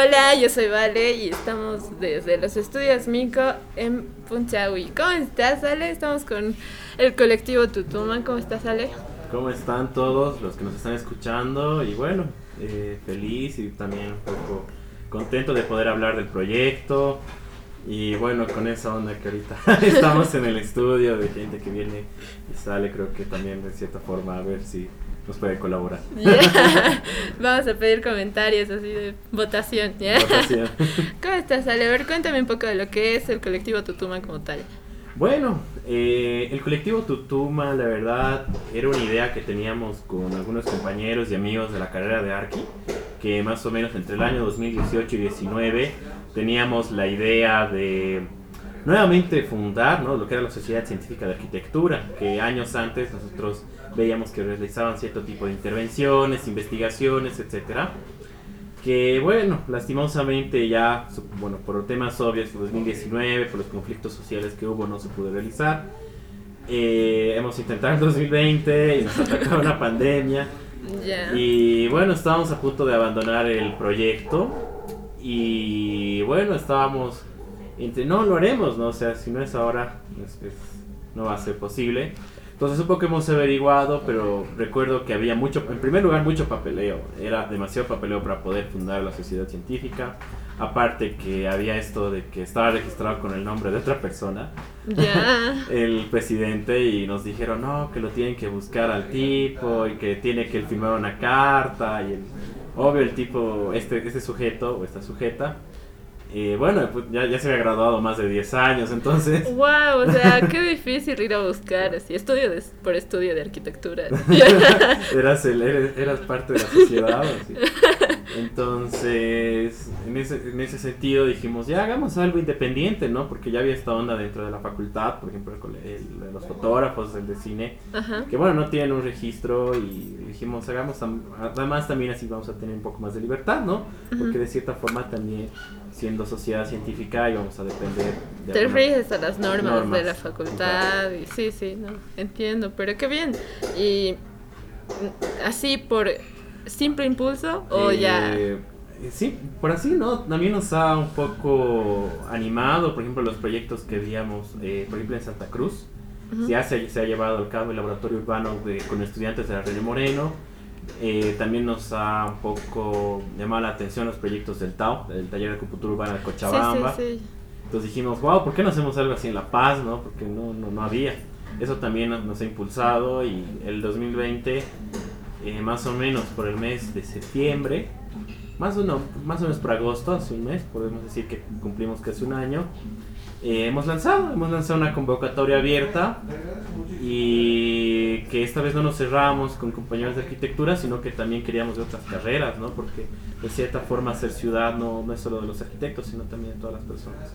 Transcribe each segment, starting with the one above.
Hola, yo soy Vale y estamos desde los estudios Mico en Punchawi. ¿Cómo estás, Ale? Estamos con el colectivo Tutuman. ¿Cómo estás, Ale? ¿Cómo están todos los que nos están escuchando? Y bueno, eh, feliz y también un poco contento de poder hablar del proyecto. Y bueno, con esa onda que ahorita estamos en el estudio de gente que viene y sale, creo que también de cierta forma a ver si nos puede colaborar. Vamos a pedir comentarios así de votación. ¿Cómo estás, Ale? A ver, cuéntame un poco de lo que es el colectivo Tutuma como tal. Bueno, eh, el colectivo Tutuma, la verdad, era una idea que teníamos con algunos compañeros y amigos de la carrera de Arqui, que más o menos entre el año 2018 y 2019 teníamos la idea de nuevamente fundar ¿no? lo que era la Sociedad Científica de Arquitectura, que años antes nosotros veíamos que realizaban cierto tipo de intervenciones, investigaciones, etcétera. Que bueno, lastimosamente ya, bueno, por temas obvios, por 2019, por los conflictos sociales que hubo, no se pudo realizar. Eh, hemos intentado en 2020 y nos atacó una pandemia. Y bueno, estábamos a punto de abandonar el proyecto. Y bueno, estábamos entre, no lo haremos, ¿no? O sea, si no es ahora, no va a ser posible. Entonces un poco hemos averiguado, pero recuerdo que había mucho, en primer lugar mucho papeleo, era demasiado papeleo para poder fundar la sociedad científica, aparte que había esto de que estaba registrado con el nombre de otra persona, el presidente, y nos dijeron, no, que lo tienen que buscar al tipo, y que tiene que firmar una carta, y el, obvio el tipo, este, este sujeto o esta sujeta, y bueno, pues ya, ya se había graduado más de 10 años, entonces... ¡Wow! O sea, qué difícil ir a buscar así, estudio por estudio de arquitectura. eras, el, eras, parte de la sociedad, así. Entonces, en ese, en ese sentido dijimos, ya hagamos algo independiente, ¿no? Porque ya había esta onda dentro de la facultad, por ejemplo, el, los fotógrafos, el de cine, que bueno, no tienen un registro y dijimos, hagamos, además también así vamos a tener un poco más de libertad, ¿no? Porque de cierta forma también, siendo sociedad científica, íbamos a depender de... Te riges a las normas, de la facultad, y sí, sí, no, entiendo, pero qué bien. Y así por simple impulso o ya... Eh, sí, por así, ¿no? También nos ha un poco animado, por ejemplo, los proyectos que veíamos, eh, por ejemplo, en Santa Cruz. Ya se, se, ha llevado a cabo el laboratorio urbano con estudiantes de la Reina Moreno. Eh, también nos ha un poco llamado la atención los proyectos del TAO, del Taller de Acupuntura Urbana de Cochabamba. Entonces dijimos, wow, ¿por qué no hacemos algo así en La Paz? ¿no? Porque no, no, no había. Eso también nos ha impulsado y el 2020 eh, más o menos por el mes de septiembre, más o, no, más o menos por agosto, hace un mes, podemos decir que cumplimos casi un año. Eh, hemos lanzado, hemos lanzado una convocatoria abierta y que esta vez no nos cerramos con compañeros de arquitectura, sino que también queríamos de otras carreras, ¿no? Porque de cierta forma ser ciudad no, no es solo de los arquitectos, sino también de todas las personas.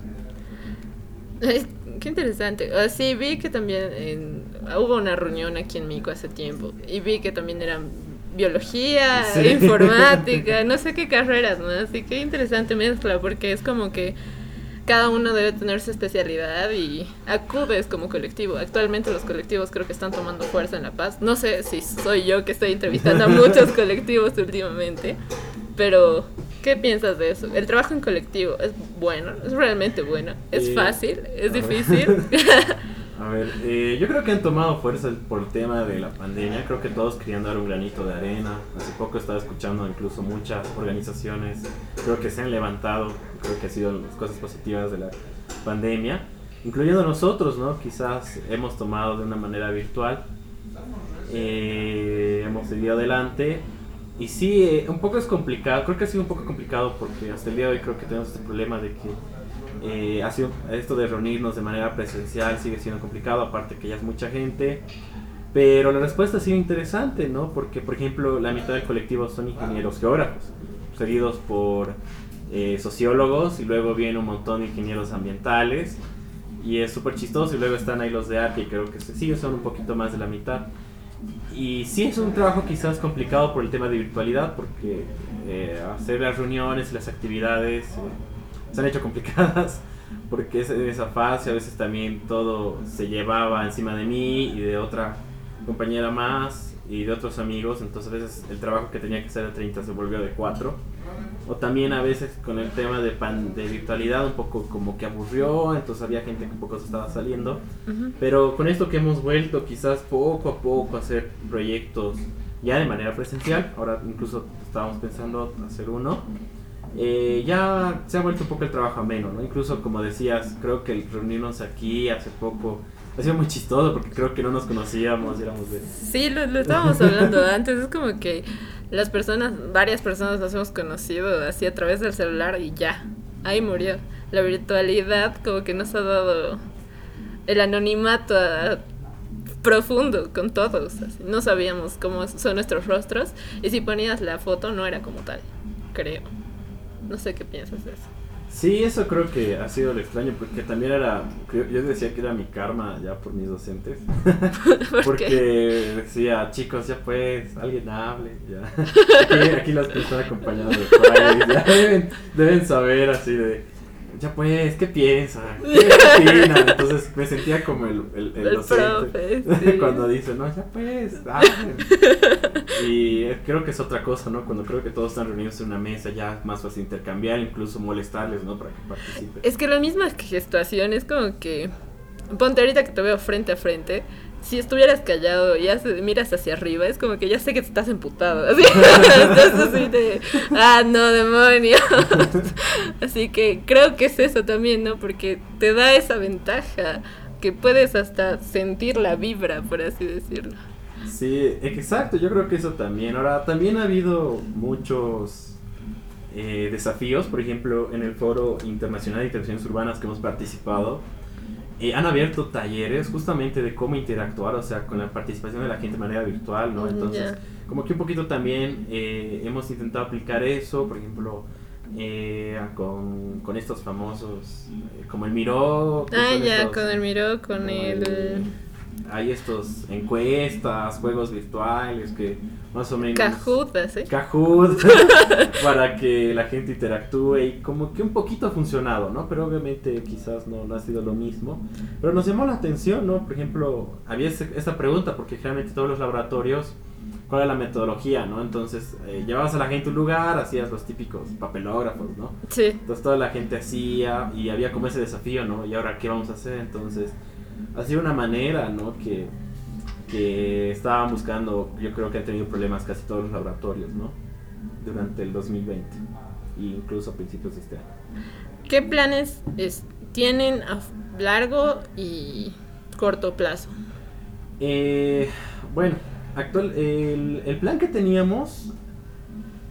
Qué interesante. Ah, sí, vi que también hubo una reunión aquí en Mico hace tiempo y vi que también eran biología, informática, no sé qué carreras, ¿no? Así que interesante mezcla porque es como que cada uno debe tener su especialidad y acudes como colectivo. Actualmente los colectivos creo que están tomando fuerza en La Paz. No sé si soy yo que estoy entrevistando a muchos colectivos últimamente, pero ¿Qué piensas de eso? El trabajo en colectivo es bueno, es realmente bueno, es eh, fácil, es difícil. a ver, eh, yo creo que han tomado fuerza por el tema de la pandemia. Creo que todos querían dar un granito de arena. Hace poco estaba escuchando incluso muchas organizaciones, creo que se han levantado. Creo que ha sido las cosas positivas de la pandemia, incluyendo nosotros, ¿no? Quizás hemos tomado de una manera virtual. Eh, hemos seguido adelante y sí, eh, un poco es complicado, creo que ha sido un poco complicado porque hasta el día de hoy creo que tenemos este problema de que eh, ha sido esto de reunirnos de manera presencial sigue siendo complicado, aparte que ya es mucha gente. Pero la respuesta ha sido interesante, ¿no? Porque, por ejemplo, la mitad del colectivo son ingenieros geógrafos, seguidos por eh, sociólogos y luego viene un montón de ingenieros ambientales. Y es súper chistoso y luego están ahí los de arte y creo que sí, son un poquito más de la mitad. Y sí es un trabajo quizás complicado por el tema de virtualidad, porque eh, hacer las reuniones las actividades eh, se han hecho complicadas, porque en esa fase a veces también todo se llevaba encima de mí y de otra compañera más. y de otros amigos, entonces a veces el trabajo que tenía que ser de 30 se volvió de 4. O también a veces con el tema de, pan, de virtualidad un poco como que aburrió, entonces había gente que un poco se estaba saliendo. Pero con esto que hemos vuelto quizás poco a poco a hacer proyectos ya de manera presencial, ahora incluso estábamos pensando hacer uno, eh, ya se ha vuelto un poco el trabajo ameno, ¿no? Incluso como decías, creo que el reunirnos aquí hace poco ha sido muy chistoso porque creo que no nos conocíamos, éramos. Sí, lo, lo estábamos hablando antes, es como que las personas, varias personas nos hemos conocido así a través del celular y ya, ahí murió. La virtualidad como que nos ha dado el anonimato profundo con todos. No sabíamos cómo son nuestros rostros y si ponías la foto no era como tal, creo. No sé qué piensas de eso. Sí, eso creo que ha sido lo extraño, porque también era, yo decía que era mi karma ya por mis docentes, porque decía, chicos, ya pues, alguien hable, ya. Aquí, las personas acompañadas de ya deben, deben saber así de, ya pues, ¿qué piensa? ¿Qué opina? Entonces me sentía como el, el, el, docente cuando dice, no, ya pues, Y creo que es otra cosa, ¿no? Cuando creo que todos están reunidos en una mesa, ya es más fácil intercambiar, incluso molestarles, ¿no? Para que participen. Es que la misma gestuación es como que, ponte ahorita que te veo frente a frente, si estuvieras callado y miras hacia arriba, es como que ya sé que estás emputado. Así, estás así de, ah, no, demonios. así que creo que es eso también, ¿no? Porque te da esa ventaja que puedes hasta sentir la vibra, por así decirlo. Sí, exacto, yo creo que eso también. Ahora, también ha habido muchos eh, desafíos, por ejemplo, en el Foro Internacional de Intervenciones Urbanas que hemos participado eh, han abierto talleres justamente de cómo interactuar, o sea, con la participación de la gente de manera virtual, ¿no? Entonces, como que un poquito también eh, hemos intentado aplicar eso, por ejemplo, eh, con, con, estos famosos, como el Miro. Ah, ya, con el Miro, con el hay estos encuestas, juegos virtuales que más o menos... Kahoot, ¿sí? Kahoot, para que la gente interactúe y como que un poquito ha funcionado, ¿no? Pero obviamente quizás no, no ha sido lo mismo. Pero nos llamó la atención, ¿no? Por ejemplo, había esta pregunta porque generalmente todos los laboratorios, ¿cuál es la metodología, no? Entonces, eh, llevabas a la gente a un lugar, hacías los típicos papelógrafos, ¿no? Sí. Entonces toda la gente hacía y había como ese desafío, ¿no? ¿Y ahora qué vamos a hacer? Entonces ha sido una manera, ¿no? Que, que estaban buscando, yo creo que han tenido problemas casi todos los laboratorios, ¿no? Durante el 2020 e incluso a principios de este año. ¿Qué planes tienen a largo y corto plazo? Eh, bueno, actual, el, el, plan que teníamos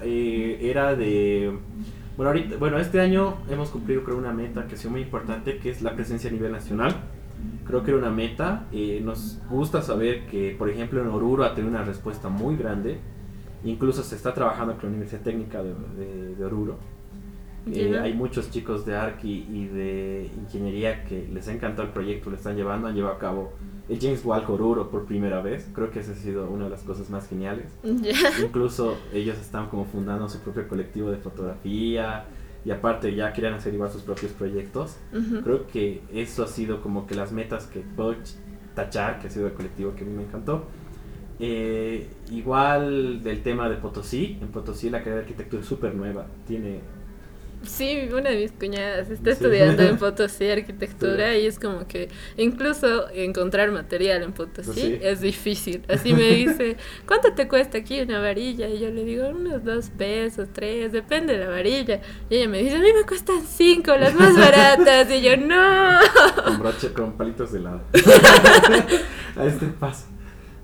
eh, era de... Bueno, ahorita, bueno, este año hemos cumplido creo una meta que ha sido muy importante, que es la presencia a nivel nacional creo que era una meta. Eh, nos gusta saber que, por ejemplo, en Oruro ha tenido una respuesta muy grande. Incluso se está trabajando con la Universidad Técnica de, de, Oruro. Eh, hay muchos chicos de Arqui y de ingeniería que les ha encantado el proyecto, lo están llevando, han llevado a cabo el James Walk Oruro por primera vez. Creo que esa ha sido una de las cosas más geniales. Incluso ellos están como fundando su propio colectivo de fotografía y aparte ya querían hacer igual sus propios proyectos. Creo que eso ha sido como que las metas que puedo tachar, que ha sido el colectivo que a mí me encantó. Eh, igual del tema de Potosí, en Potosí la carrera de arquitectura es súper nueva, tiene Sí, una de mis cuñadas está estudiando en Potosí arquitectura y es como que incluso encontrar material en Potosí es difícil. Así me dice, ¿cuánto te cuesta aquí una varilla? Y yo le digo, unos dos pesos, tres, depende de la varilla. Y ella me dice, a mí me cuestan cinco, las más baratas. Y yo, no. Con broche, con palitos de helado. a este paso.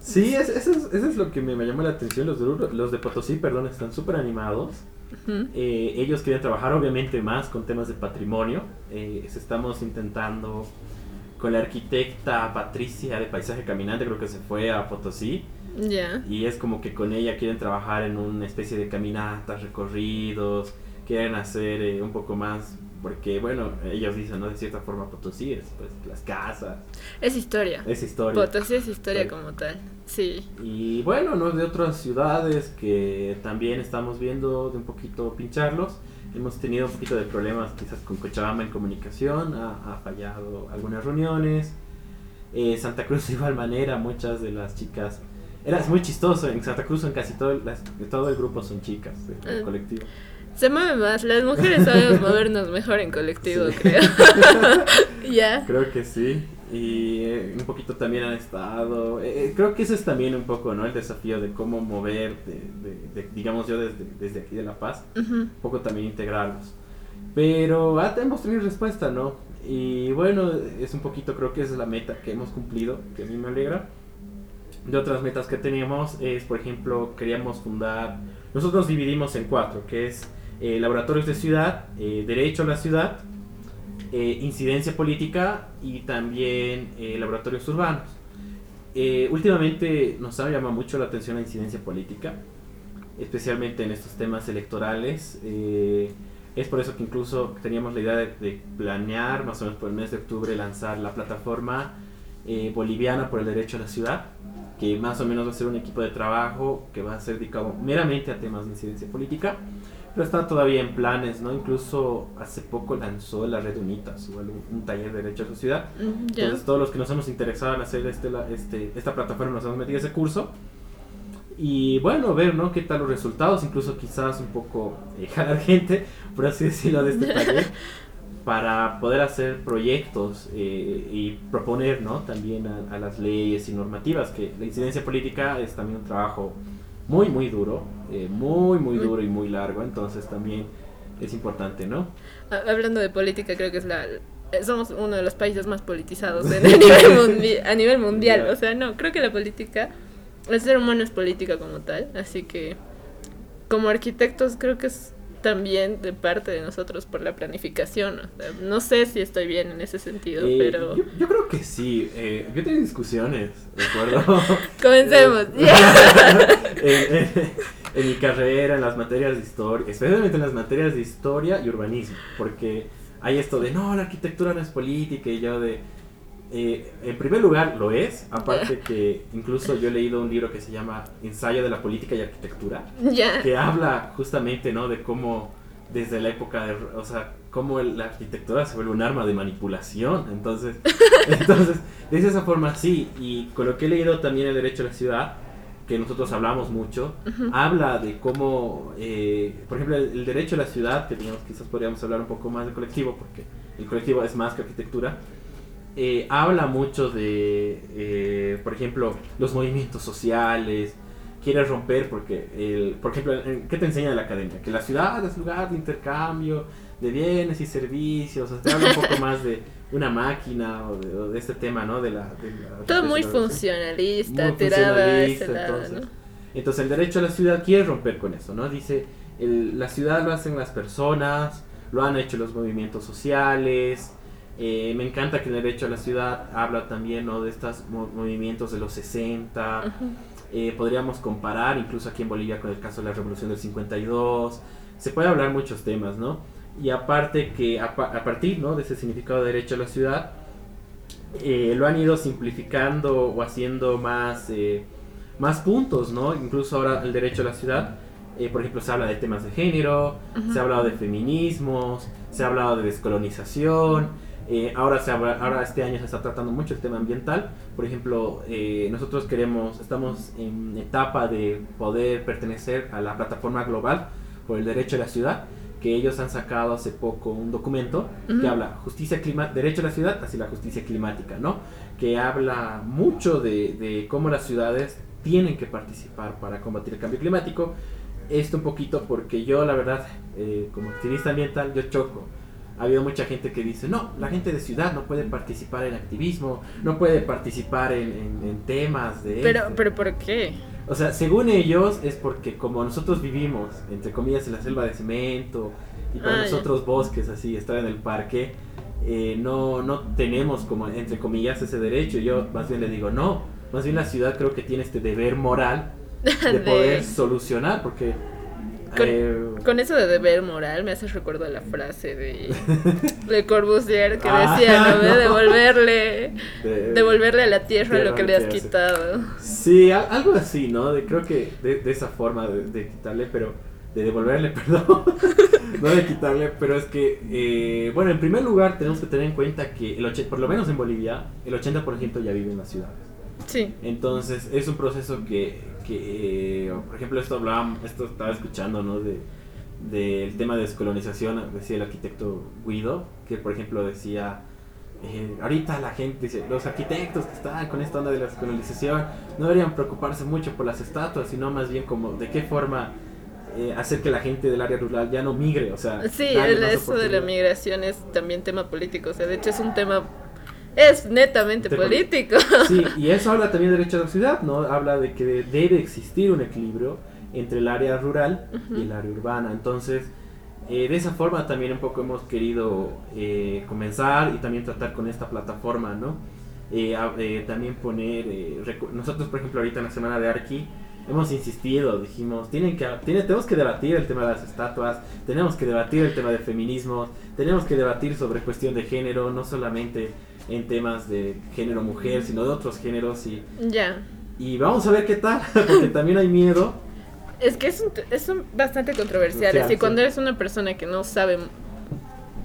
Sí, eso, es, eso es lo que me, me llamó la atención. Los de, los de Potosí, perdón, están súper animados. Eh, ellos quieren trabajar obviamente más con temas de patrimonio. Eh, estamos intentando con la arquitecta Patricia de Paisaje Caminante, creo que se fue a Potosí. Y es como que con ella quieren trabajar en una especie de caminatas, recorridos, quieren hacer eh, un poco más porque bueno, ellos dicen, ¿no? De cierta forma Potosí es pues las casas. Es historia. Es historia. Potosí es historia como tal, sí. Y bueno, ¿no? De otras ciudades que también estamos viendo de un poquito pincharlos. Hemos tenido un poquito de problemas quizás con Cochabamba en comunicación, ha, ha fallado algunas reuniones. Eh, Santa Cruz de igual manera, muchas de las chicas era muy chistoso. En Santa Cruz, en casi todo, las, todo el grupo son chicas del Ah. colectivo. Se mueve más. Las mujeres sabemos movernos mejor en colectivo, Sí. creo. ya. Creo que sí. Y eh, un poquito también han estado. eh, eh, creo que ese es también un poco, ¿no? El desafío de cómo mover, de, de- de- digamos yo desde, desde aquí de La Paz, Ujú. un poco también integrarlos. Pero ah, hemos tenido respuesta, ¿no? Y bueno, es un poquito, creo que esa es la meta que hemos cumplido, que a mí me alegra. De otras metas que teníamos es, por ejemplo, queríamos fundar, nosotros dividimos en cuatro, que es eh, laboratorios de ciudad, eh, derecho a la ciudad, eh, incidencia política y también laboratorios urbanos. Últimamente nos ha llamado mucho la atención la incidencia política, especialmente en estos temas electorales. es por eso que incluso teníamos la idea de, de planear, más o menos por el mes de octubre, lanzar la plataforma boliviana por el derecho a la ciudad, que más o menos va a ser un equipo de trabajo que va a ser dedicado meramente a temas de incidencia política, pero está todavía en planes, ¿no? Incluso hace poco lanzó la Red Unitas, igual un, un taller de derecho a la ciudad, Mm, Ya. entonces todos los que nos hemos interesado en hacer este, la- este, esta plataforma nos hemos metido a ese curso. Y bueno, ver ¿no? qué tal los resultados, incluso quizás un poco eh, jalar gente, por así decirlo, de este taller, para poder hacer proyectos eh, y proponer ¿no? también a, a las leyes y normativas, que la incidencia política es también un trabajo muy, muy duro, eh, muy, muy duro y muy largo, entonces también es importante, ¿no? Ha- Hablando de política, creo que es la. eh, Somos uno de los países más politizados en- a, nivel mundi- a nivel mundial. O sea, no, creo que la política. El ser humano es política como tal. Así que, como arquitectos, creo que es también de parte de nosotros por la planificación. o sea, no sé si estoy bien en ese sentido, Eh, pero. yo, yo creo que sí, eh, yo he tenido discusiones, ¿recuerdo? Comencemos. en, en- en mi carrera, en las materias de historia, especialmente en las materias de historia y urbanismo, porque hay esto de no, la arquitectura no es política y yo de... eh, en primer lugar lo es, aparte que incluso yo he leído un libro que se llama Ensayo de la Política y Arquitectura, ya. que habla justamente, ¿no? De cómo desde la época de, o sea, cómo la arquitectura se vuelve un arma de manipulación. Entonces, entonces, de esa forma sí. Y con lo que he leído también el derecho a la ciudad, que nosotros hablamos mucho, Ujú. habla de cómo, eh, por ejemplo, el, el derecho a la ciudad, que digamos quizás podríamos hablar un poco más del colectivo, porque el colectivo es más que arquitectura. Eh, habla mucho de, eh, por ejemplo, los movimientos sociales, quiere romper porque, el, por ejemplo, ¿qué te enseña la academia? Que la ciudad es lugar de intercambio de bienes y servicios, o sea, te habla un poco más de una máquina o de, o de este tema, ¿no? De la, de la Todo muy funcionalista, Muy ese lado, entonces. ¿no? Entonces el derecho a la ciudad quiere romper con eso, ¿no? Dice, el- la ciudad lo hacen las personas, lo han hecho los movimientos sociales. Eh, me encanta que el derecho a la ciudad habla también, ¿no? De estos mo- movimientos de los 60. Ujú. Eh, podríamos comparar incluso aquí en Bolivia con el caso de la revolución del 52. Se puede hablar muchos temas, ¿no? Y aparte que a, pa- a partir ¿no? de ese significado de derecho a la ciudad, eh, lo han ido simplificando o haciendo más, más puntos, ¿no? Incluso ahora el derecho a la ciudad, eh, por ejemplo, se habla de temas de género, se ha hablado de feminismos, se ha hablado de descolonización. Eh, ahora, se habla- ahora este año se está tratando mucho el tema ambiental. Por ejemplo, eh, nosotros queremos, estamos en etapa de poder pertenecer a la plataforma global por el derecho a la ciudad, que ellos han sacado hace poco un documento que habla justicia clima derecho a la ciudad hacia la justicia climática, ¿no? Que habla mucho de, de cómo las ciudades tienen que participar para combatir el cambio climático. Esto un poquito porque yo, la verdad, eh, como activista ambiental, yo choco. Ha habido mucha gente que dice, no, la gente de ciudad no puede participar en activismo, no puede participar en, en- en temas de... Pero, este". pero ¿por qué? O sea, según ellos es porque como nosotros vivimos, entre comillas, en la selva de cemento y para Ah, ya. nosotros bosques así, estar en el parque, eh, no, no tenemos como, entre comillas, ese derecho. Yo más bien le digo, no, más bien la ciudad creo que tiene este deber moral de De- poder solucionar porque... Con- eh, Con eso de deber moral me hace recuerdo a la frase de, de Corbusier que Ah, decía, ¿no? ve? no. Devolverle, de- devolverle a la tierra Tierra lo que le has hace. quitado. Sí, a- algo así, ¿no? De, creo que de, de esa forma de, quitarle, pero de devolverle, perdón, no de quitarle, pero es que, eh, bueno, en primer lugar tenemos que tener en cuenta que el 80, por lo menos en Bolivia, el 80% ya vive en las ciudades. Sí. Entonces es un proceso que, que eh, por ejemplo, esto hablaba, esto estaba escuchando, ¿no? De, del tema de descolonización, decía el arquitecto Guido, que por ejemplo decía, eh, ahorita la gente dice, los arquitectos que están con esta onda de la descolonización no deberían preocuparse mucho por las estatuas, sino más bien como de qué forma eh, hacer que la gente del área rural ya no migre, o sea... Sí, eso de la migración es también tema político, o sea, de hecho es un tema... Es netamente político. Sí, y eso habla también de derecho de la ciudad, ¿no? Habla de que debe existir un equilibrio entre el área rural y el área urbana. Entonces, eh, de esa forma también un poco hemos querido eh, comenzar y también tratar con esta plataforma, ¿no? Eh, también poner, nosotros por ejemplo ahorita en la semana de Arqui hemos insistido, dijimos, tienen que, tiene, tenemos que debatir el tema de las estatuas, tenemos que debatir el tema de feminismo, tenemos que debatir sobre cuestión de género, no solamente en temas de género mujer, sino de otros géneros y... Ya. Y vamos a ver qué tal, porque también hay miedo es que es, un, es bastante controversial. y cuando eres una persona que no sabe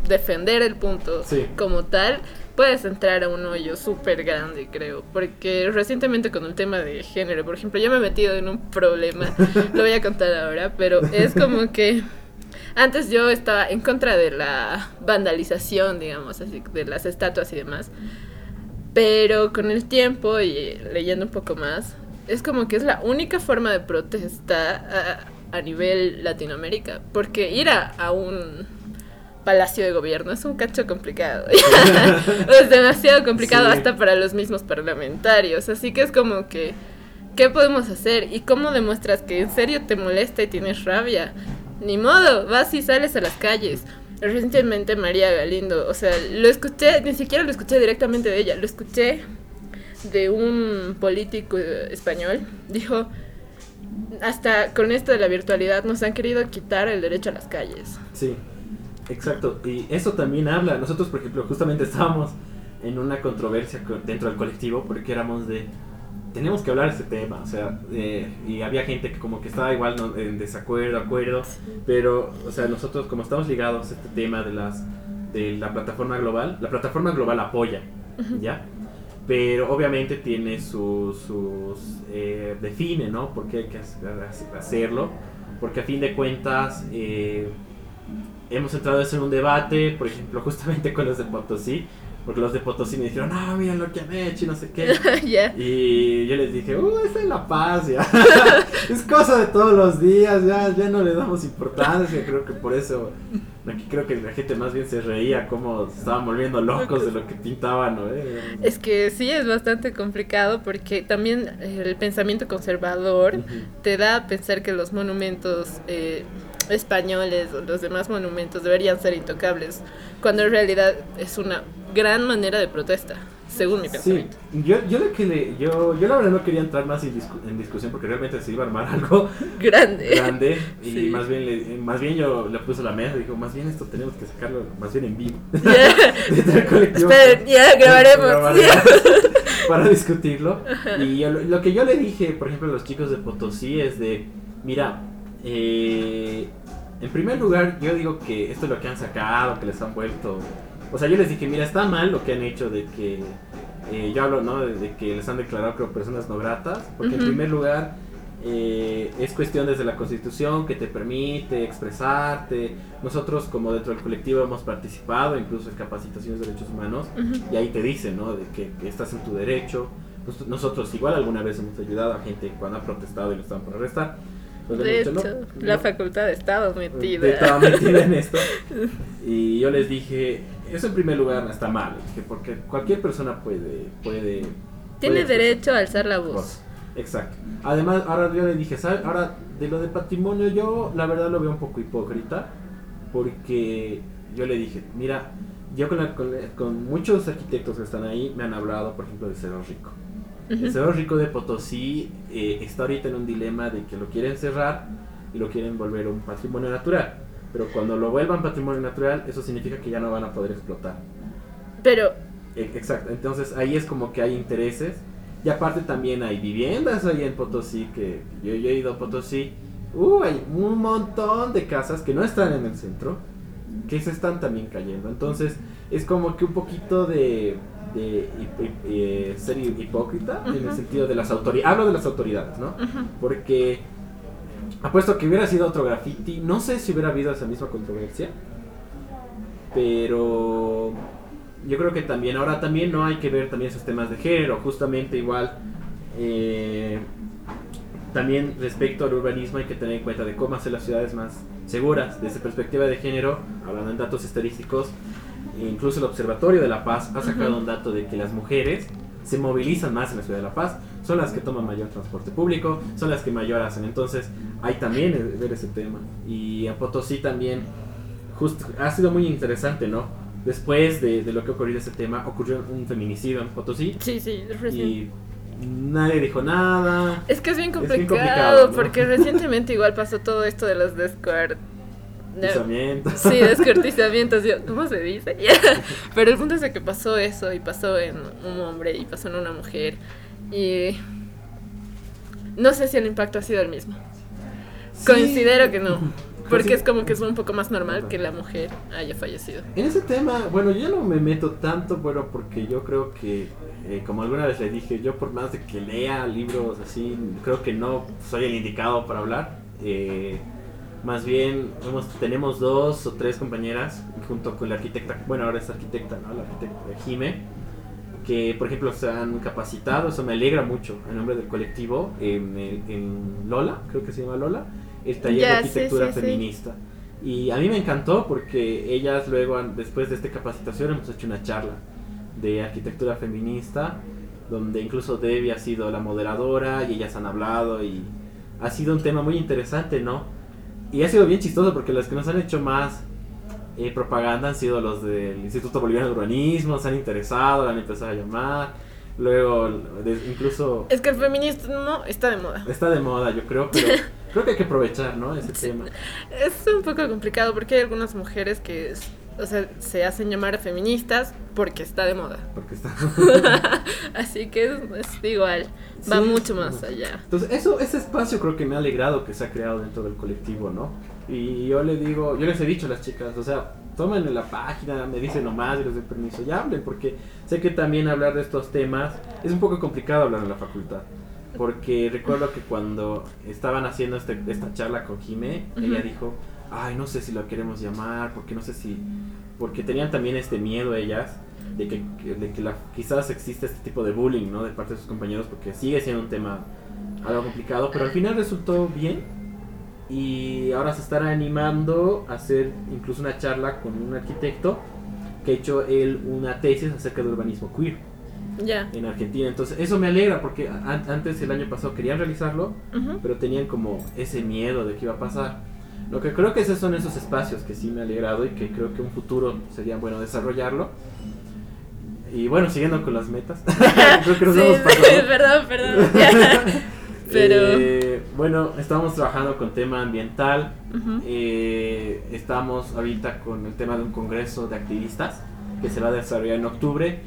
defender el punto como tal, puedes entrar a un hoyo súper grande, creo. Porque recientemente con el tema de género, por ejemplo, yo me he metido en un problema, lo voy a contar ahora, pero es como que antes yo estaba en contra de la vandalización, digamos, así, de las estatuas y demás. Pero con el tiempo y leyendo un poco más, es como que es la única forma de protesta a, nivel Latinoamérica. Porque ir a, un palacio de gobierno es un cacho complicado. es demasiado complicado hasta para los mismos parlamentarios. Así que es como que, ¿qué podemos hacer? ¿Y cómo demuestras que en serio te molesta y tienes rabia? Ni modo, vas y sales a las calles. Recientemente María Galindo, o sea, lo escuché, ni siquiera lo escuché directamente de ella, lo escuché de un político español, dijo, hasta con esto de la virtualidad nos han querido quitar el derecho a las calles. Sí, exacto. Y eso también habla. Nosotros, por ejemplo, justamente estábamos en una controversia dentro del colectivo porque éramos de tenemos que hablar de este tema, o sea, y había gente que como que estaba igual en desacuerdo, acuerdo, pero, o sea, nosotros como estamos ligados a este tema de las de la plataforma global, la plataforma global apoya, ¿ya? pero obviamente tiene sus, sus eh, define, ¿no? Por qué hay que hacerlo, porque a fin de cuentas eh, hemos entrado en un debate, por ejemplo, justamente con los de Potosí, porque los de Potosí me dijeron, ah, mira lo que han hecho y no sé qué. Y yo les dije, uh, es la paz, ya. es cosa de todos los días, ya, ya no le damos importancia, creo que por eso Aquí creo que la gente más bien se reía como estaban volviendo locos de lo que pintaban, ¿no? Eh, es que sí, es bastante complicado porque también el pensamiento conservador te da a pensar que los monumentos eh, españoles o los demás monumentos deberían ser intocables, cuando en realidad es una gran manera de protesta según mi pensamiento. Sí, yo, yo, lo que le, yo, yo la verdad no quería entrar más en, discusión porque realmente se iba a armar algo grande. grande y más bien le, más bien yo le puse la mesa y dijo, más bien esto tenemos que sacarlo más bien en vivo. Esperen, ya grabaremos. para discutirlo. Y lo, que yo le dije, por ejemplo, a los chicos de Potosí es de, mira, eh, en primer lugar, yo digo que esto es lo que han sacado, que les han vuelto o sea, yo les dije, mira, está mal lo que han hecho de que. Eh, yo hablo, ¿no? De, que les han declarado como personas no gratas. Porque en primer lugar. Eh, es cuestión desde la constitución que te permite expresarte. Nosotros como dentro del colectivo hemos participado incluso en capacitaciones de derechos humanos y ahí te dicen ¿no? de que, estás en tu derecho. Nosotros igual alguna vez hemos ayudado a gente cuando ha protestado y lo estaban por arrestar. Pues de hecho, la facultad de Estado metida. Estaba metida en esto. Y yo les dije, eso en primer lugar está mal, porque cualquier persona puede... puede Tiene derecho a alzar la voz. Exacto. Además, ahora yo le dije, ¿sabes? Ahora, de lo de patrimonio, yo la verdad lo veo un poco hipócrita, porque yo le dije, mira, yo con, con, muchos arquitectos que están ahí me han hablado, por ejemplo, de Cerro Rico. El Cerro Rico de Potosí eh, está ahorita en un dilema de que lo quieren cerrar y lo quieren volver un patrimonio natural. Pero cuando lo vuelvan patrimonio natural, eso significa que ya no van a poder explotar. Pero... E, exacto, entonces ahí es como que hay intereses. Y aparte también hay viviendas ahí en Potosí, que yo, he ido a Potosí. Uh, hay un montón de casas que no están en el centro, que se están también cayendo. Entonces es como que un poquito de de eh, ser hipócrita en el sentido de las autoridades. Hablo de las autoridades, ¿no? Porque apuesto que hubiera sido otro graffiti, no sé si hubiera habido esa misma controversia, pero yo creo que también, ahora también no hay que ver también esos temas de género, justamente igual. Eh, también respecto al urbanismo hay que tener en cuenta de cómo hacer las ciudades más seguras desde perspectiva de género, hablando en datos estadísticos, incluso el Observatorio de la Paz ha sacado un dato de que las mujeres se movilizan más en la ciudad de La Paz, son las que toman mayor transporte público, son las que mayor hacen. Entonces, hay también ver ese tema. Y a Potosí también, justo, ha sido muy interesante, ¿no? Después de, de lo que ocurrió ese tema, ocurrió un feminicidio en Potosí. Sí, sí, recién. Y nadie dijo nada. Es que es bien complicado, porque recientemente igual pasó todo esto de los descuartos Sí, descortizamientos, ¿cómo se dice? Pero el punto es que pasó eso y pasó en un hombre y pasó en una mujer y no sé si el impacto ha sido el mismo. Considero que no. Porque es como que es un poco más normal que la mujer haya fallecido. En ese tema, bueno, yo no me meto tanto, bueno, porque yo creo que, eh, como alguna vez le dije, yo por más de que lea libros así, creo que no soy el indicado para hablar. Eh, más bien, tenemos dos o tres compañeras junto con la arquitecta, bueno, ahora es arquitecta, ¿no? La arquitecta Jime, que por ejemplo se han capacitado, eso me alegra mucho en nombre del colectivo, en, Lola, creo que se llama Lola, el taller de arquitectura feminista. Y a mí me encantó porque ellas luego, después de esta capacitación, hemos hecho una charla de arquitectura feminista, donde incluso Debbie ha sido la moderadora y ellas han hablado y ha sido un tema muy interesante, ¿no? Y ha sido bien chistoso porque los que nos han hecho más eh, propaganda han sido los del Instituto Boliviano de Urbanismo, se han interesado, han empezado a llamar. Luego, incluso... Es que el feminismo está de moda. Está de moda, yo creo, pero creo que hay que aprovechar, ¿no? Ese tema. Es un poco complicado porque hay algunas mujeres que o sea, se hacen llamar feministas porque está de moda. Porque está. Así que es, igual, va mucho más allá. Entonces, eso, ese espacio creo que me ha alegrado que se ha creado dentro del colectivo, ¿no? Y yo le digo, yo les he dicho a las chicas, o sea, tomen la página, me dicen nomás y les doy permiso, y hablen, porque sé que también hablar de estos temas es un poco complicado hablar en la facultad. Porque recuerdo que cuando estaban haciendo este, esta charla con Jime, ella dijo, ay, no sé si lo queremos llamar, porque no sé si, porque tenían también este miedo ellas de que, de que la, quizás existe este tipo de bullying, ¿no? De parte de sus compañeros, porque sigue siendo un tema algo complicado, pero al final resultó bien y ahora se estará animando a hacer incluso una charla con un arquitecto que ha hecho él una tesis acerca del urbanismo queer. Ya. en Argentina. Entonces, eso me alegra porque antes, el año pasado, querían realizarlo, pero tenían como ese miedo de que iba a pasar. Lo que creo que esos son esos espacios que sí me ha alegrado y que creo que un futuro sería bueno desarrollarlo. Y bueno, siguiendo con las metas. creo que nos hemos perdón, perdón. Pero... Eh, bueno, estamos trabajando con tema ambiental. Eh, estamos ahorita con el tema de un congreso de activistas que se va a desarrollar en octubre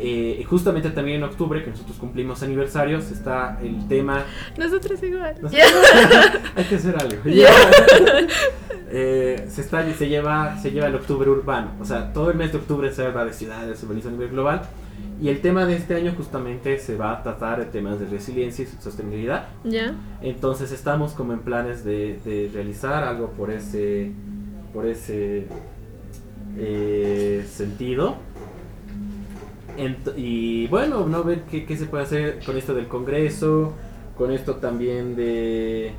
eh, justamente también en octubre, que nosotros cumplimos aniversarios, está el tema... Nosotros igual. Hay que hacer algo. Eh, se, está, se, lleva, se lleva el octubre urbano, o sea, todo el mes de octubre se habla de ciudades, urbanización a nivel global. Y el tema de este año justamente se va a tratar de temas de resiliencia y sostenibilidad. Ya. Entonces estamos como en planes de, de realizar algo por ese, por ese eh, sentido y bueno, no ver qué, se puede hacer con esto del Congreso, con esto también de,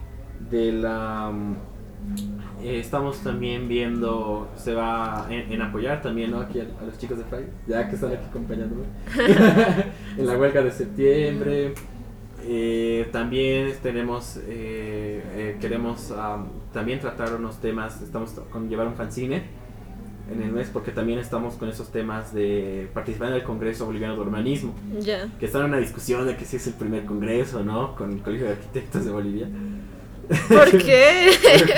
de la... Mm, eh, estamos también viendo, se va en, apoyar también ¿no? aquí a, los chicos de Fray, ya que están aquí acompañándome, en la huelga de septiembre. Eh, también tenemos, eh, queremos también tratar unos temas, estamos con llevar un fanzine en el mes porque también estamos con esos temas de participar en el Congreso Boliviano de Urbanismo. Que está en una discusión de que si es el primer congreso, ¿no? Con el Colegio de Arquitectos de Bolivia. ¿Por qué?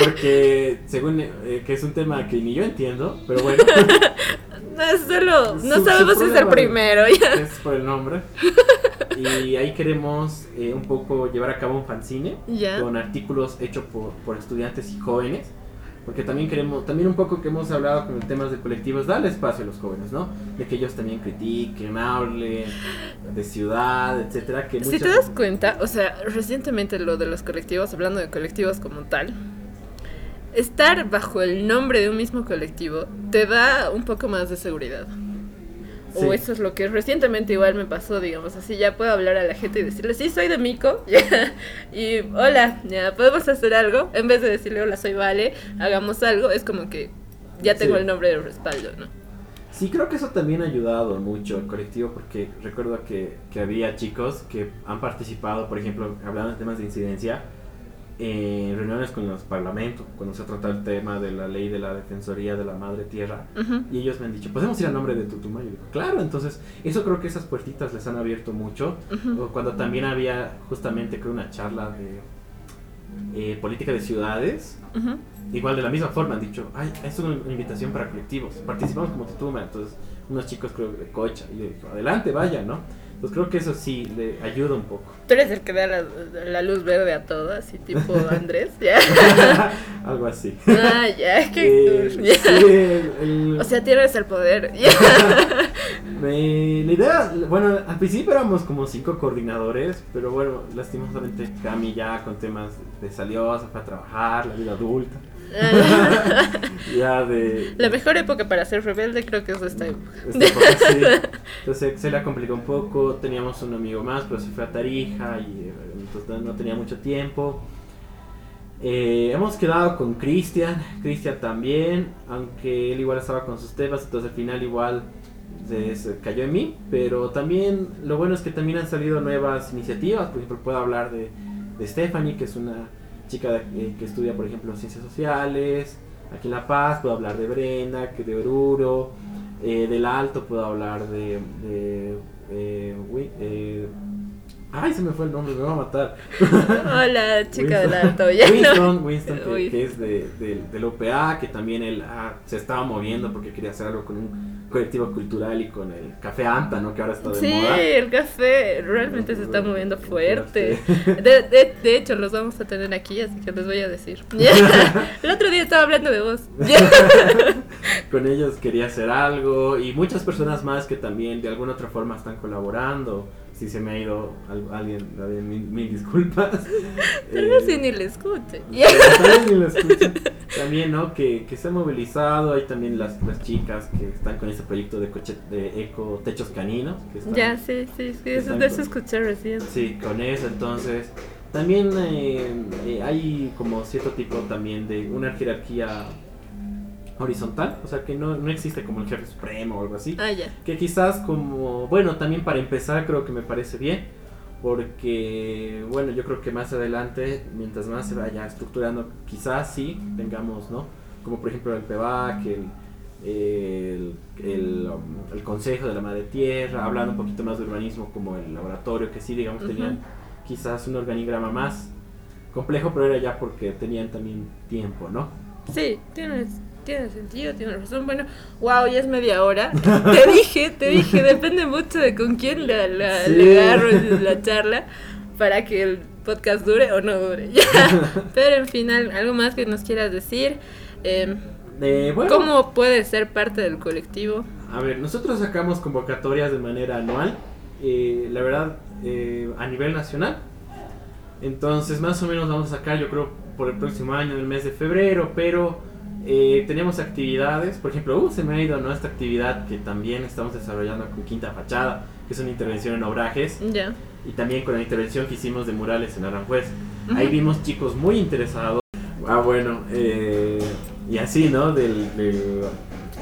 porque según eh, que es un tema que ni yo entiendo, pero bueno. no, solo, no sabemos si es el primero. Ya. Es por el nombre. Y ahí queremos eh, un poco llevar a cabo un fanzine con artículos hechos por, por estudiantes y jóvenes porque también queremos, también un poco que hemos hablado con el tema de colectivos, darle espacio a los jóvenes, ¿no? De que ellos también critiquen, hablen de ciudad, etcétera. Que Si te das cuenta, o sea, recientemente lo de los colectivos, hablando de colectivos como tal, estar bajo el nombre de un mismo colectivo te da un poco más de seguridad. O eso es lo que recientemente igual me pasó, digamos, así ya puedo hablar a la gente y decirle, sí, soy de Mico, y hola, ya podemos hacer algo, en vez de decirle, hola, soy Vale, hagamos algo, es como que ya tengo el nombre de respaldo, ¿no? Sí, creo que eso también ha ayudado mucho al colectivo porque recuerdo que, que había chicos que han participado, por ejemplo, hablando de temas de incidencia, en reuniones con los parlamentos, cuando se trata el tema de la ley de la defensoría de la madre tierra, y ellos me han dicho, ¿podemos ir a nombre de Tutumayo? Digo, claro, entonces, eso creo que esas puertitas les han abierto mucho. Cuando también había justamente, creo, una charla de eh, política de ciudades, igual de la misma forma han dicho, ay, es una invitación para colectivos, participamos como Tutuma, entonces, unos chicos creo de Cocha, y yo digo, adelante, vaya, ¿no? Pues creo que eso sí le ayuda un poco. Tú eres el que da la, luz verde a todo, así tipo Andrés, ¿ya? Algo así. Ah, ya, que... Eh, o sea, tienes el poder. la idea, bueno, al principio éramos como cinco coordinadores, pero bueno, lastimosamente Cami ya con temas de salió, se fue a trabajar, la vida adulta. ya de... La mejor época para ser rebelde creo que es esta época. Entonces se la complicó un poco. Teníamos un amigo más, pero se fue a Tarija y eh, entonces no tenía mucho tiempo. Eh, hemos quedado con Cristian, Cristian también, aunque él igual estaba con sus temas, entonces al final igual se, cayó en mí, pero también lo bueno es que también han salido nuevas iniciativas, por ejemplo puedo hablar de, de Stephanie, que es una chica eh, que estudia, por ejemplo, ciencias sociales, aquí en La Paz, puedo hablar de Brenda, que de Oruro, eh, del Alto puedo hablar de... de eh, Ay, se me fue el nombre, me va a matar. Hola, chica del alto. Winston, Winston que, es de, de, del OPA, que también él ah, se estaba moviendo porque quería hacer algo con un colectivo cultural y con el café Anta, ¿no? Que ahora está de moda. Sí, el café realmente se está moviendo fuerte. De, de, de, hecho, los vamos a tener aquí, así que les voy a decir. el otro día estaba hablando de vos. con ellos quería hacer algo y muchas personas más que también de alguna otra forma están colaborando si se me ha ido alguien, mil, disculpas. Tal vez eh, ni le escuche. También, ¿no? Que, que se ha movilizado, hay también las, las chicas que están con ese proyecto de, coche, de eco techos caninos. ya, sí, sí, sí, eso, de eso escuché recién. Sí, con eso, entonces... También eh, eh, hay como cierto tipo también de una jerarquía horizontal, o sea que no, no, existe como el jefe supremo o algo así. Ah, ya. Que quizás como, bueno, también para empezar creo que me parece bien, porque, bueno, yo creo que más adelante, mientras más se vaya estructurando, quizás sí tengamos, ¿no? Como por ejemplo el PEVAC, el, el, el, um, el, Consejo de la Madre Tierra, hablando un poquito más de urbanismo como el laboratorio, que sí, digamos, tenían quizás un organigrama más complejo, pero era ya porque tenían también tiempo, ¿no? Sí, tienes tiene sentido, tiene razón. Bueno, wow, ya es media hora. te dije, te dije, depende mucho de con quién la, la, le agarro la charla para que el podcast dure o no dure. Pero en final, algo más que nos quieras decir. Eh, ¿Cómo puede ser parte del colectivo? A ver, nosotros sacamos convocatorias de manera anual, eh, la verdad, eh, a nivel nacional. Entonces, más o menos vamos a sacar, yo creo, por el próximo año, en el mes de febrero, pero eh, tenemos actividades, por ejemplo, uh, se me ha ido nuestra actividad que también estamos desarrollando con Quinta Fachada, que es una intervención en obrajes. Y también con la intervención que hicimos de murales en Aranjuez. Ahí vimos chicos muy interesados. Ah, bueno, eh, y así, ¿no? Del,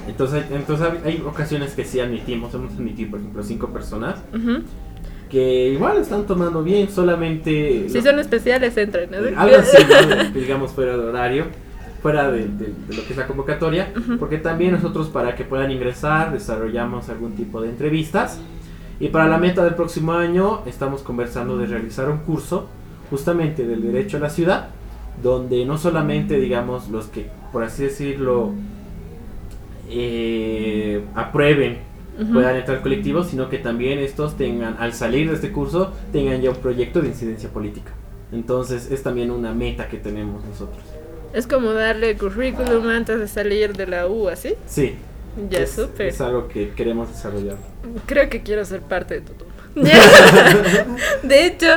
entonces, entonces hay ocasiones que sí admitimos, hemos admitido, por ejemplo, cinco personas. Que igual están tomando bien, solamente... Si son especiales, entran. Algo así, digamos, fuera de horario fuera de, lo que es la convocatoria, porque también nosotros para que puedan ingresar desarrollamos algún tipo de entrevistas y para la meta del próximo año estamos conversando de realizar un curso justamente del derecho a la ciudad, donde no solamente digamos los que por así decirlo eh, aprueben puedan entrar al colectivo, sino que también estos tengan, al salir de este curso, tengan ya un proyecto de incidencia política. Entonces es también una meta que tenemos nosotros. Es como darle currículum antes de salir de la U, ¿así? Sí. Ya, es, súper. Es algo que queremos desarrollar. Creo que quiero ser parte de tu de hecho,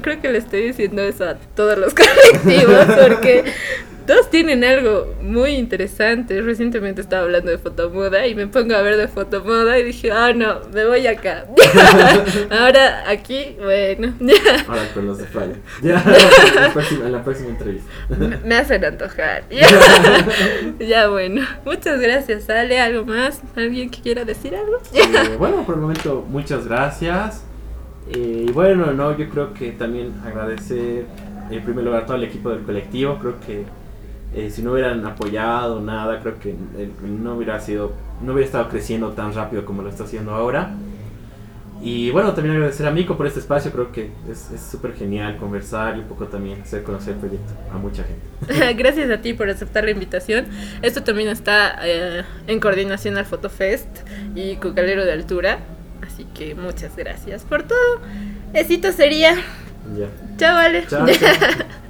creo que le estoy diciendo eso a todos los colectivos porque todos tienen algo muy interesante. Recientemente estaba hablando de fotomoda y me pongo a ver de fotomoda y dije, ah, no, me voy acá. Ahora aquí, bueno. Ahora con los de Falla. Ya, en la próxima entrevista. Me hacen antojar. Ya, bueno. Muchas gracias, Ale. ¿Algo más? ¿Alguien que quiera decir algo? Eh, bueno, por el momento, muchas gracias. Eh, y bueno, no, yo creo que también agradecer en primer lugar todo el equipo del colectivo. Creo que eh, si no hubieran apoyado nada, creo que eh, no hubiera sido, no hubiera estado creciendo tan rápido como lo está haciendo ahora. Y bueno, también agradecer a Mico por este espacio, creo que es súper genial conversar y un poco también hacer conocer el proyecto a mucha gente. Gracias a ti por aceptar la invitación. Esto también está eh, en coordinación al Fotofest y Cucalero de Altura. Así que muchas gracias por todo. Esito sería. Ya. Chao, vale. Chao. chao.